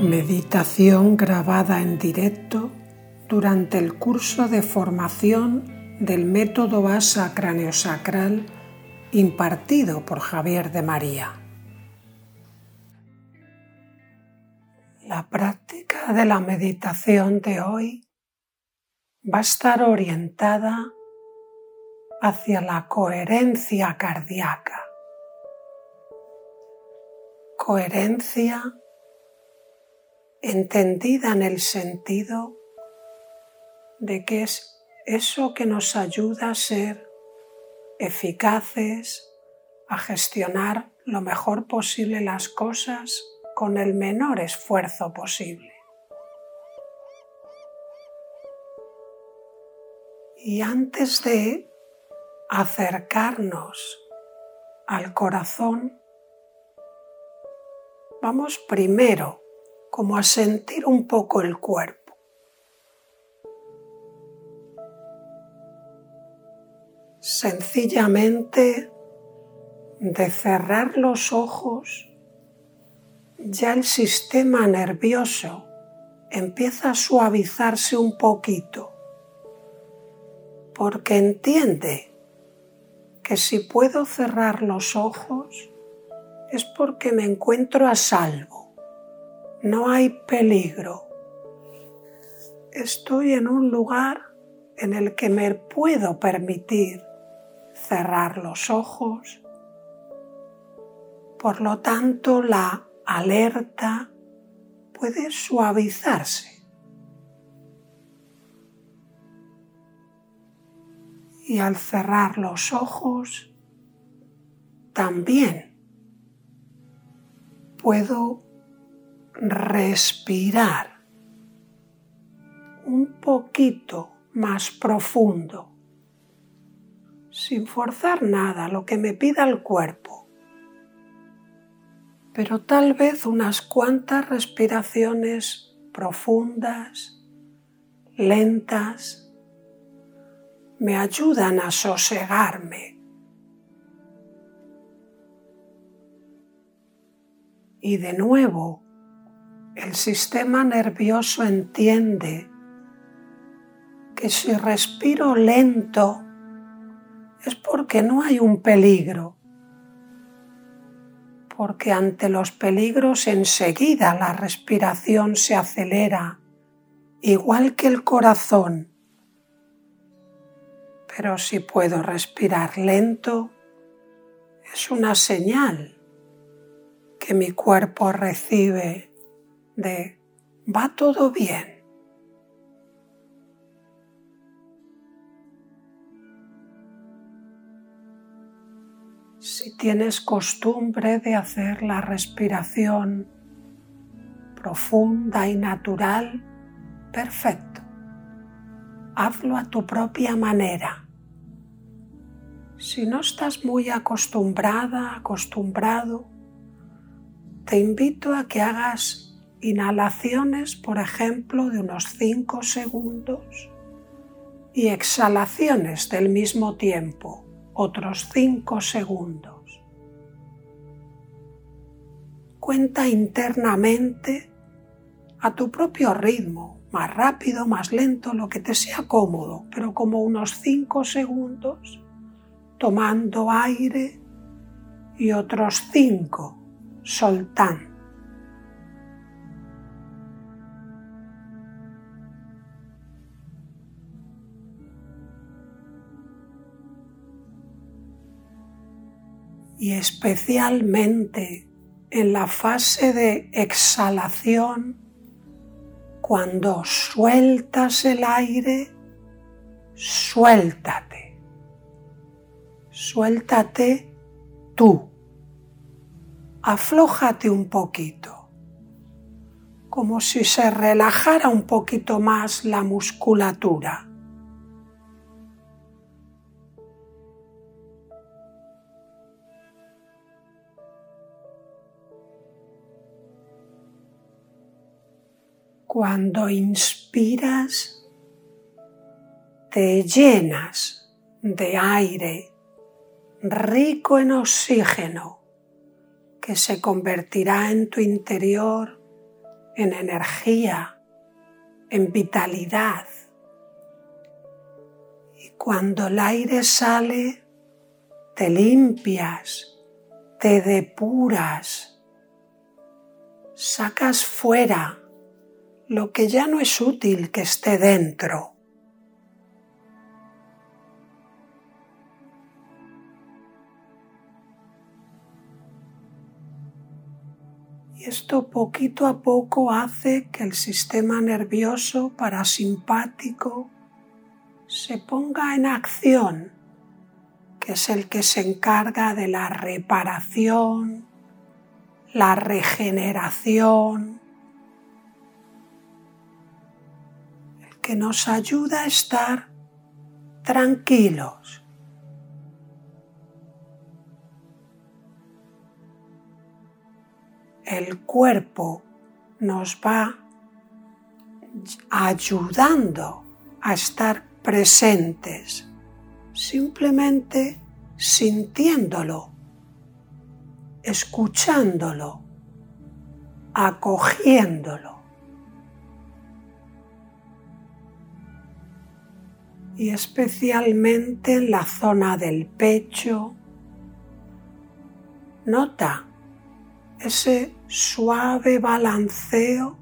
Meditación grabada en directo durante el curso de formación del método Vasa Craneosacral impartido por Javier de María. La práctica de la meditación de hoy va a estar orientada hacia la coherencia cardíaca. Coherencia entendida en el sentido de que es eso que nos ayuda a ser eficaces, a gestionar lo mejor posible las cosas con el menor esfuerzo posible. Y antes de acercarnos al corazón, vamos primero como a sentir un poco el cuerpo. Sencillamente de cerrar los ojos, ya el sistema nervioso empieza a suavizarse un poquito, porque entiende que si puedo cerrar los ojos es porque me encuentro a salvo no hay peligro. Estoy en un lugar en el que me puedo permitir cerrar los ojos. Por lo tanto, la alerta puede suavizarse. Y al cerrar los ojos, también puedo respirar un poquito más profundo, sin forzar nada, lo que me pida el cuerpo, pero tal vez unas cuantas respiraciones profundas, lentas, me ayudan a sosegarme. Y de nuevo, el sistema nervioso entiende que si respiro lento es porque no hay un peligro, porque ante los peligros enseguida la respiración se acelera, igual que el corazón. Pero si puedo respirar lento, es una señal que mi cuerpo recibe de va todo bien. Si tienes costumbre de hacer la respiración profunda y natural, perfecto. Hazlo a tu propia manera. Si no estás muy acostumbrada, acostumbrado, te invito a que hagas inhalaciones, por ejemplo, de unos 5 segundos y exhalaciones del mismo tiempo, otros 5 segundos. Cuenta internamente a tu propio ritmo, más rápido, más lento, lo que te sea cómodo, pero como unos 5 segundos, tomando aire y otros 5 soltando. Y especialmente en la fase de exhalación, cuando sueltas el aire, suéltate. Suéltate tú. Aflójate un poquito, como si se relajara un poquito más la musculatura. Cuando inspiras, te llenas de aire rico en oxígeno que se convertirá en tu interior en energía, en vitalidad. Y cuando el aire sale, te limpias, te depuras, sacas fuera lo que ya no es útil que esté dentro. Y esto poquito a poco hace que el sistema nervioso parasimpático se ponga en acción, que es el que se encarga de la reparación, la regeneración, que nos ayuda a estar tranquilos. el cuerpo nos va ayudando a estar presentes, simplemente sintiéndolo, escuchándolo, acogiéndolo. Y especialmente en la zona del pecho, nota ese suave balanceo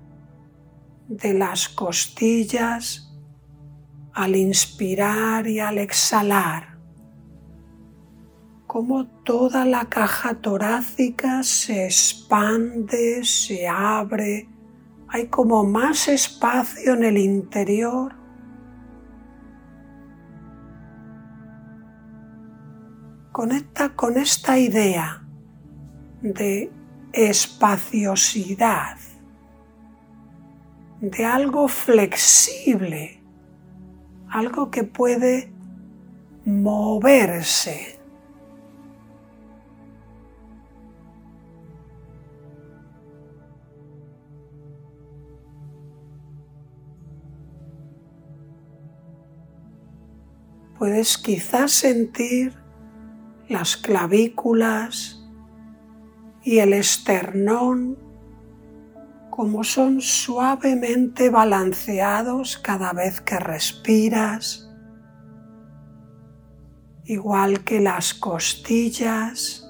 de las costillas al inspirar y al exhalar, como toda la caja torácica se expande, se abre, hay como más espacio en el interior. Conecta con esta idea de espaciosidad, de algo flexible, algo que puede moverse. Puedes quizás sentir las clavículas, y el esternón como son suavemente balanceados cada vez que respiras, igual que las costillas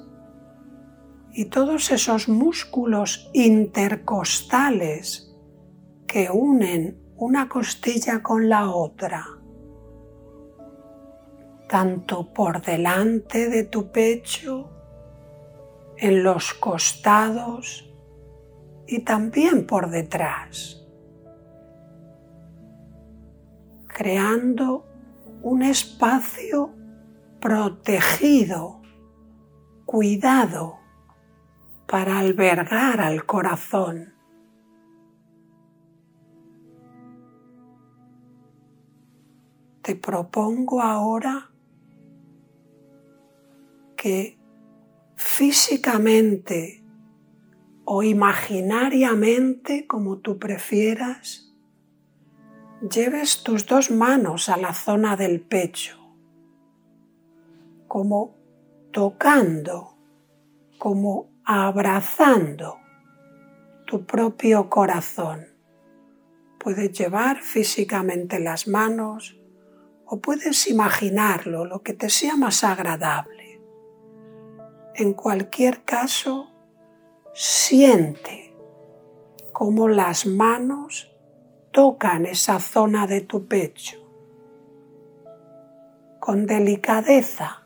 y todos esos músculos intercostales que unen una costilla con la otra, tanto por delante de tu pecho en los costados y también por detrás, creando un espacio protegido, cuidado para albergar al corazón. Te propongo ahora que físicamente o imaginariamente, como tú prefieras, lleves tus dos manos a la zona del pecho, como tocando, como abrazando tu propio corazón. Puedes llevar físicamente las manos o puedes imaginarlo, lo que te sea más agradable. En cualquier caso, siente cómo las manos tocan esa zona de tu pecho con delicadeza.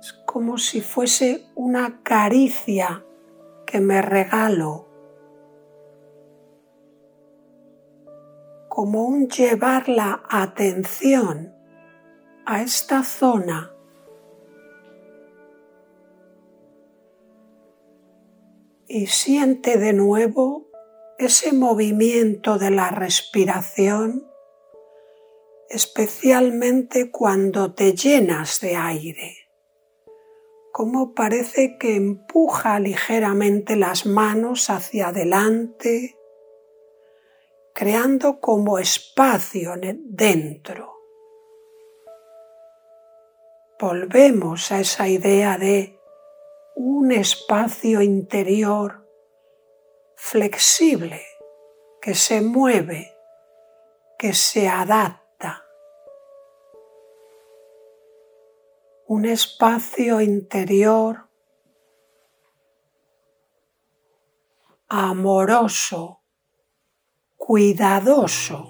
Es como si fuese una caricia que me regalo como un llevar la atención a esta zona. Y siente de nuevo ese movimiento de la respiración, especialmente cuando te llenas de aire, como parece que empuja ligeramente las manos hacia adelante creando como espacio dentro. volvemos a esa idea de un espacio interior flexible que se mueve, que se adapta. Un espacio interior amoroso, cuidadoso.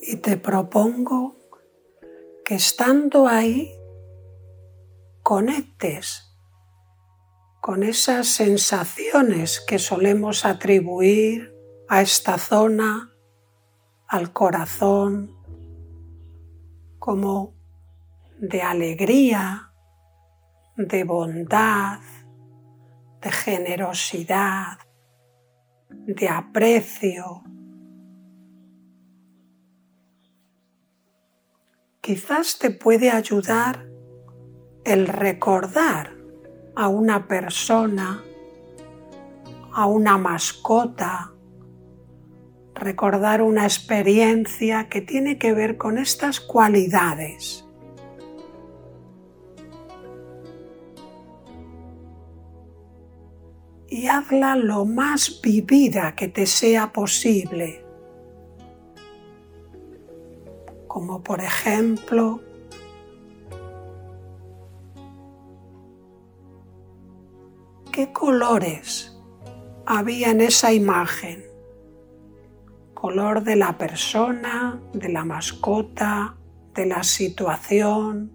y te propongo que estando ahí conectes con esas sensaciones que solemos atribuir a esta zona, al corazón, como de alegría, de bondad, de generosidad, de aprecio, quizás te puede ayudar el recordar a una persona, a una mascota, recordar una experiencia que tiene que ver con estas cualidades. Y hazla lo más vivida que te sea posible. Como por ejemplo qué colores había en esa imagen. Color de la persona, de la mascota, de la situación.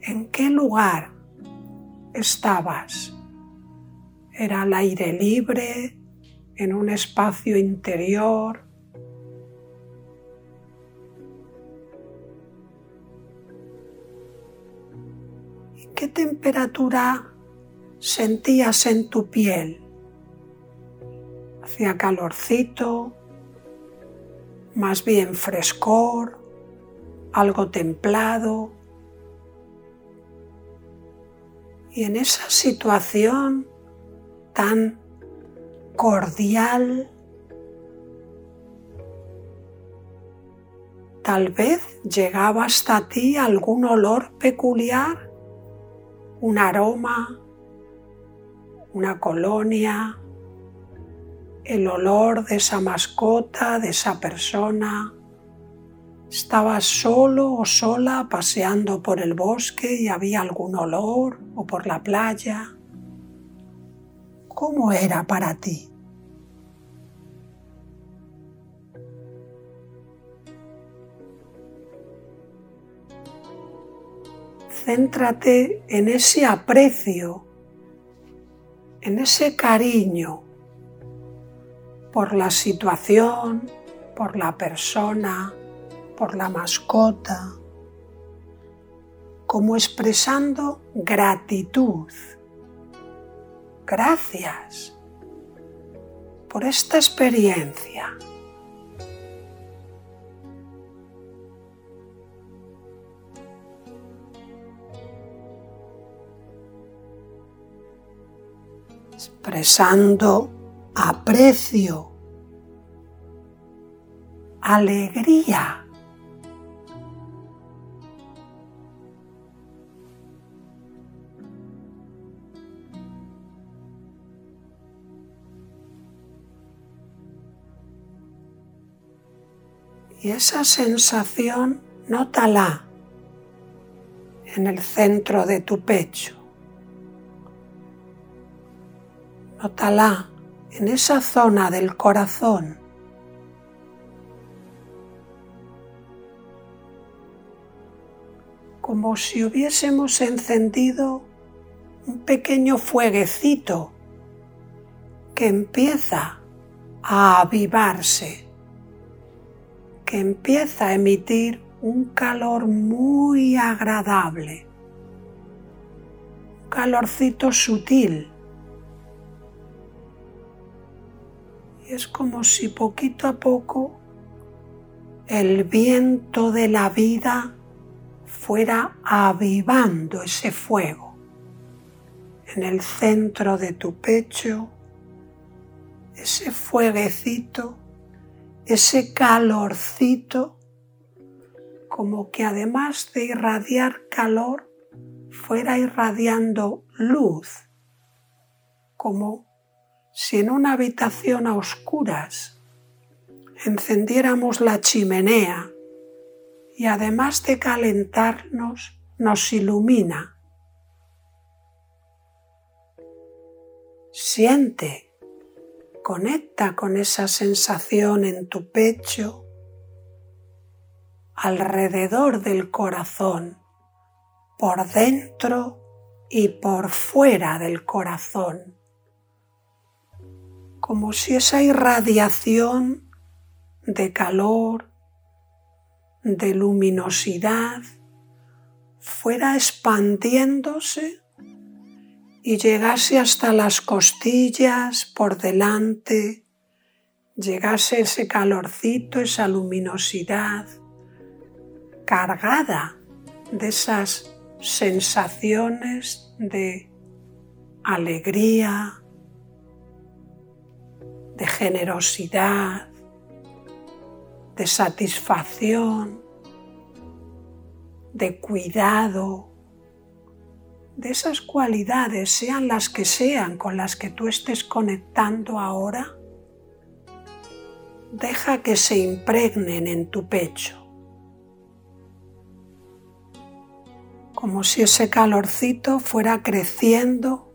¿En qué lugar estabas? ¿Era al aire libre? En un espacio interior. ¿Y qué temperatura sentías en tu piel? ¿Hacía calorcito? ¿Más bien frescor? ¿Algo templado? Y en esa situación tan cordial. Tal vez llegaba hasta ti algún olor peculiar, un aroma, una colonia, el olor de esa mascota, de esa persona. Estabas solo o sola paseando por el bosque y había algún olor o por la playa. ¿Cómo era para ti? Céntrate en ese aprecio, en ese cariño por la situación, por la persona, por la mascota, como expresando gratitud Gracias por esta experiencia. expresando aprecio, alegría Y esa sensación nótala en el centro de tu pecho. Nótala en esa zona del corazón. Como si hubiésemos encendido un pequeño fueguecito que empieza a avivarse que empieza a emitir un calor muy agradable, un calorcito sutil. Y es como si poquito a poco el viento de la vida fuera avivando ese fuego en el centro de tu pecho, ese fueguecito, ese calorcito, como que además de irradiar calor, fuera irradiando luz, como si en una habitación a oscuras encendiéramos la chimenea y además de calentarnos, nos ilumina. Siente, conecta con esa sensación en tu pecho, alrededor del corazón, por dentro y por fuera del corazón, como si esa irradiación de calor, de luminosidad, fuera expandiéndose y llegase hasta las costillas por delante, llegase ese calorcito, esa luminosidad cargada de esas sensaciones de alegría, de generosidad, de satisfacción, de cuidado, de esas cualidades, sean las que sean con las que tú estés conectando ahora, deja que se impregnen en tu pecho, como si ese calorcito fuera creciendo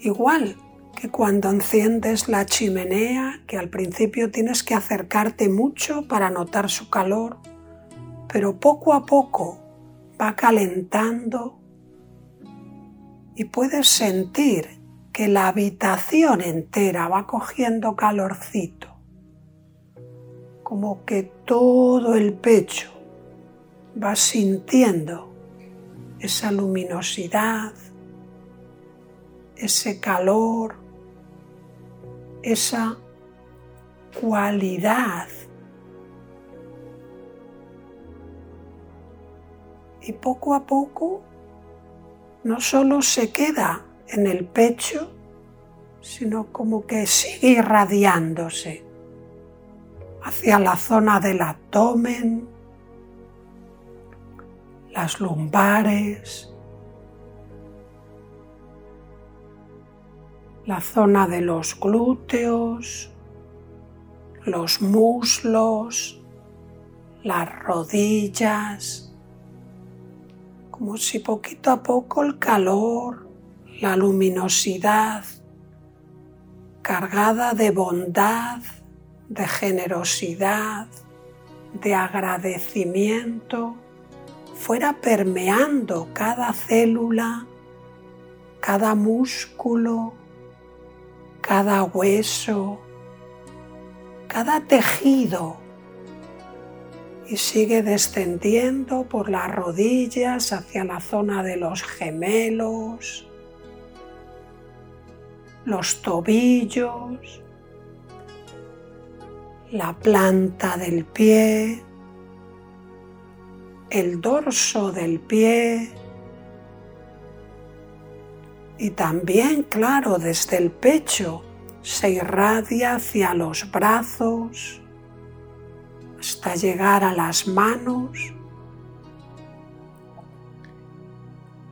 igual que cuando enciendes la chimenea, que al principio tienes que acercarte mucho para notar su calor, pero poco a poco va calentando y puedes sentir que la habitación entera va cogiendo calorcito, como que todo el pecho va sintiendo esa luminosidad, ese calor, esa cualidad. Y poco a poco no solo se queda en el pecho, sino como que sigue irradiándose hacia la zona del abdomen, las lumbares, la zona de los glúteos, los muslos, las rodillas, como si poquito a poco el calor, la luminosidad, cargada de bondad, de generosidad, de agradecimiento, fuera permeando cada célula, cada músculo, cada hueso, cada tejido y sigue descendiendo por las rodillas hacia la zona de los gemelos, los tobillos, la planta del pie, el dorso del pie, y también, claro, desde el pecho se irradia hacia los brazos hasta llegar a las manos.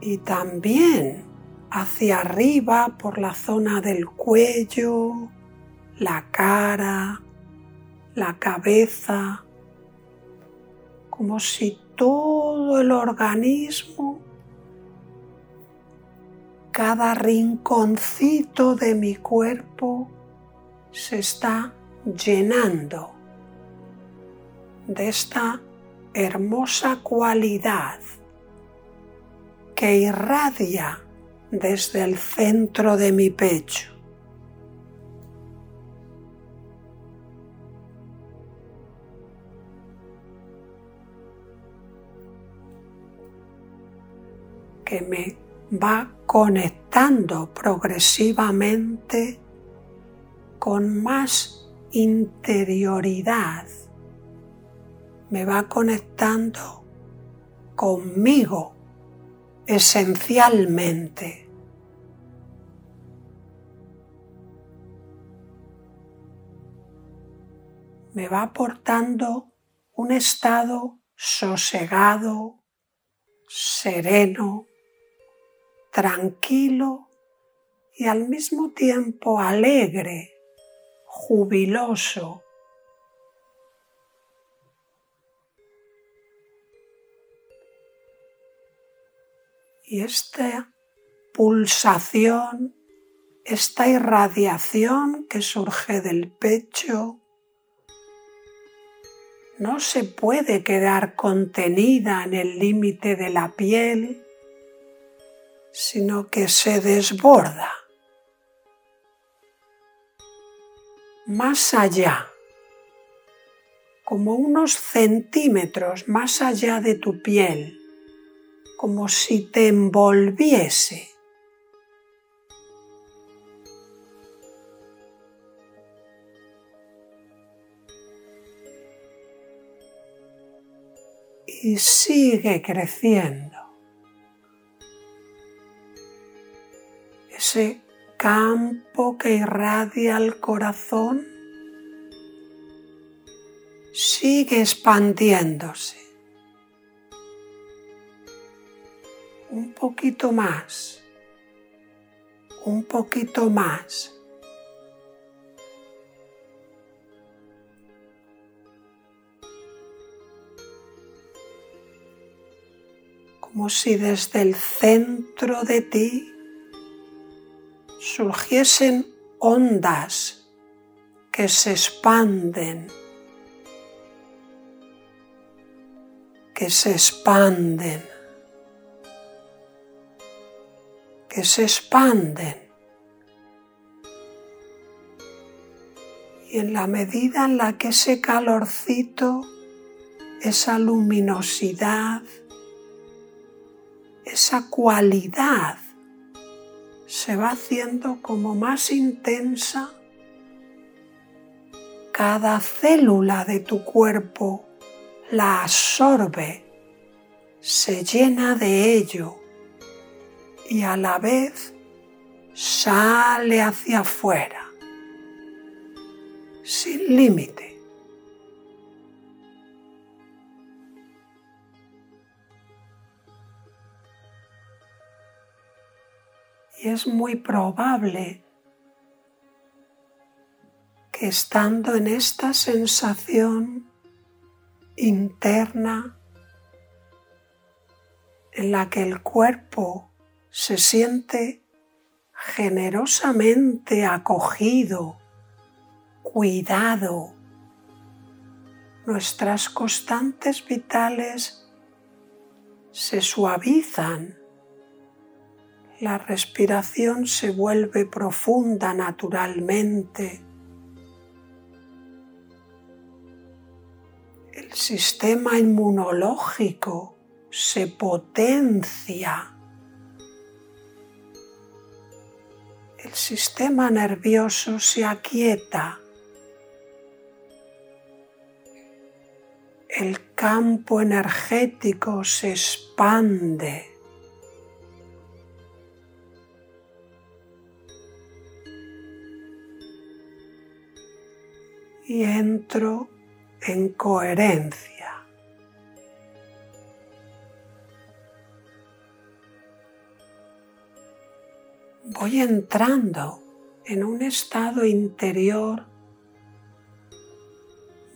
Y también hacia arriba por la zona del cuello, la cara, la cabeza, como si todo el organismo cada rinconcito de mi cuerpo se está llenando de esta hermosa cualidad que irradia desde el centro de mi pecho. que me va conectando progresivamente con más interioridad me va conectando conmigo esencialmente. Me va aportando un estado sosegado, sereno, tranquilo y al mismo tiempo alegre, jubiloso. Y esta pulsación, esta irradiación que surge del pecho, no se puede quedar contenida en el límite de la piel, sino que se desborda. Más allá, como unos centímetros más allá de tu piel, como si te envolviese. y sigue creciendo. Ese campo que irradia el corazón sigue expandiéndose. Un poquito más, un poquito más. como si desde el centro de ti surgiesen ondas que se expanden, que se expanden, se expanden. Y en la medida en la que ese calorcito, esa luminosidad, esa cualidad se va haciendo como más intensa, cada célula de tu cuerpo la absorbe, se llena de ello y a la vez sale hacia afuera, sin límite. y es muy probable que estando en esta sensación interna en la que el cuerpo se siente generosamente acogido, cuidado, nuestras constantes vitales se suavizan la respiración se vuelve profunda naturalmente. El sistema inmunológico se potencia. El sistema nervioso se aquieta. El campo energético se expande. y entro en coherencia. Voy entrando en un estado interior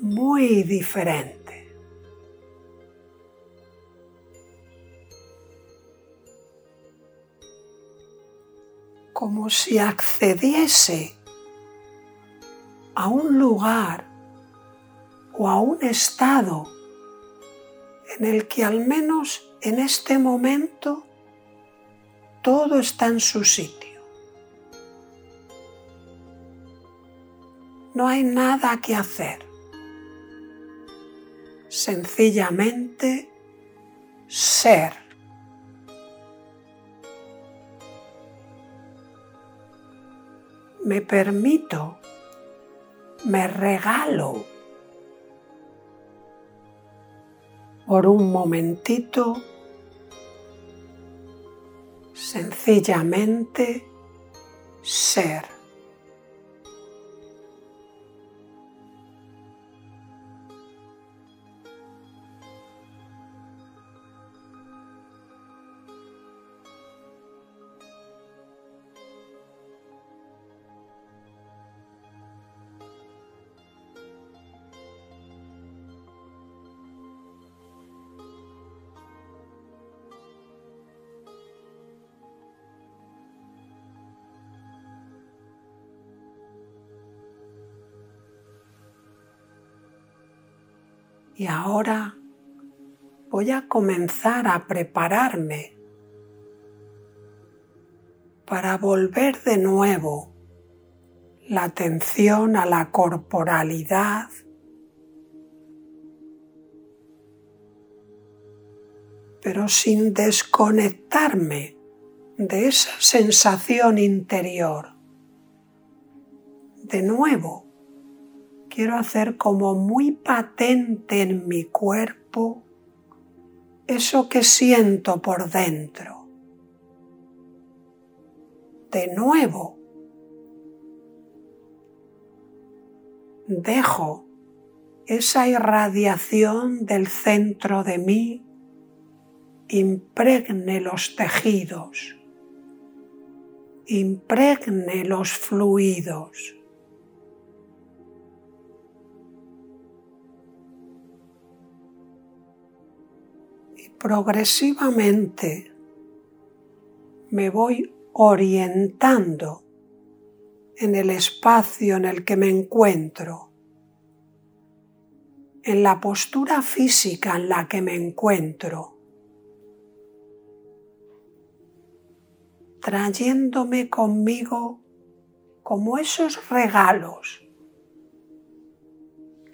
muy diferente. como si accediese a un lugar o a un estado en el que al menos en este momento todo está en su sitio. no hay nada que hacer. Sencillamente ser. Me permito, me regalo por un momentito sencillamente ser. Y ahora voy a comenzar a prepararme para volver de nuevo la atención a la corporalidad, pero sin desconectarme de esa sensación interior. De nuevo, quiero hacer como muy patente en mi cuerpo eso que siento por dentro. De nuevo, dejo esa irradiación del centro de mí impregne los tejidos, impregne los fluidos. Progresivamente me voy orientando en el espacio en el que me encuentro, en la postura física en la que me encuentro, trayéndome conmigo como esos regalos,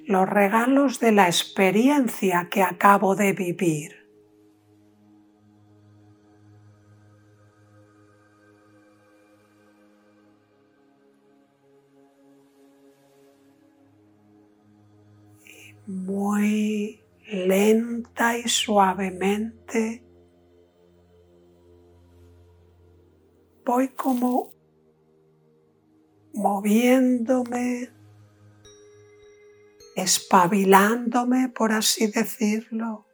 los regalos de la experiencia que acabo de vivir. Muy lenta y suavemente. Voy como moviéndome, espabilándome, por así decirlo,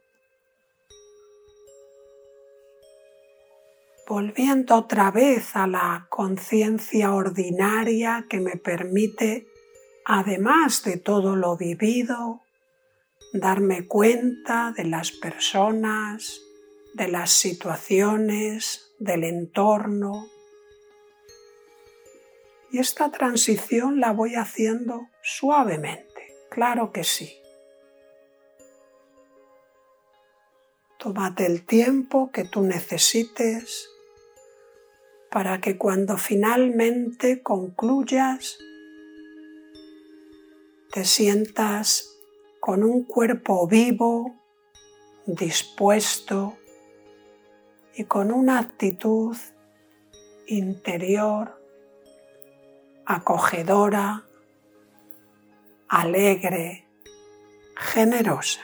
volviendo otra vez a la conciencia ordinaria que me permite, además de todo lo vivido, darme cuenta de las personas, de las situaciones, del entorno. Y esta transición la voy haciendo suavemente, claro que sí. Tómate el tiempo que tú necesites para que cuando finalmente concluyas te sientas con un cuerpo vivo, dispuesto y con una actitud interior acogedora, alegre, generosa.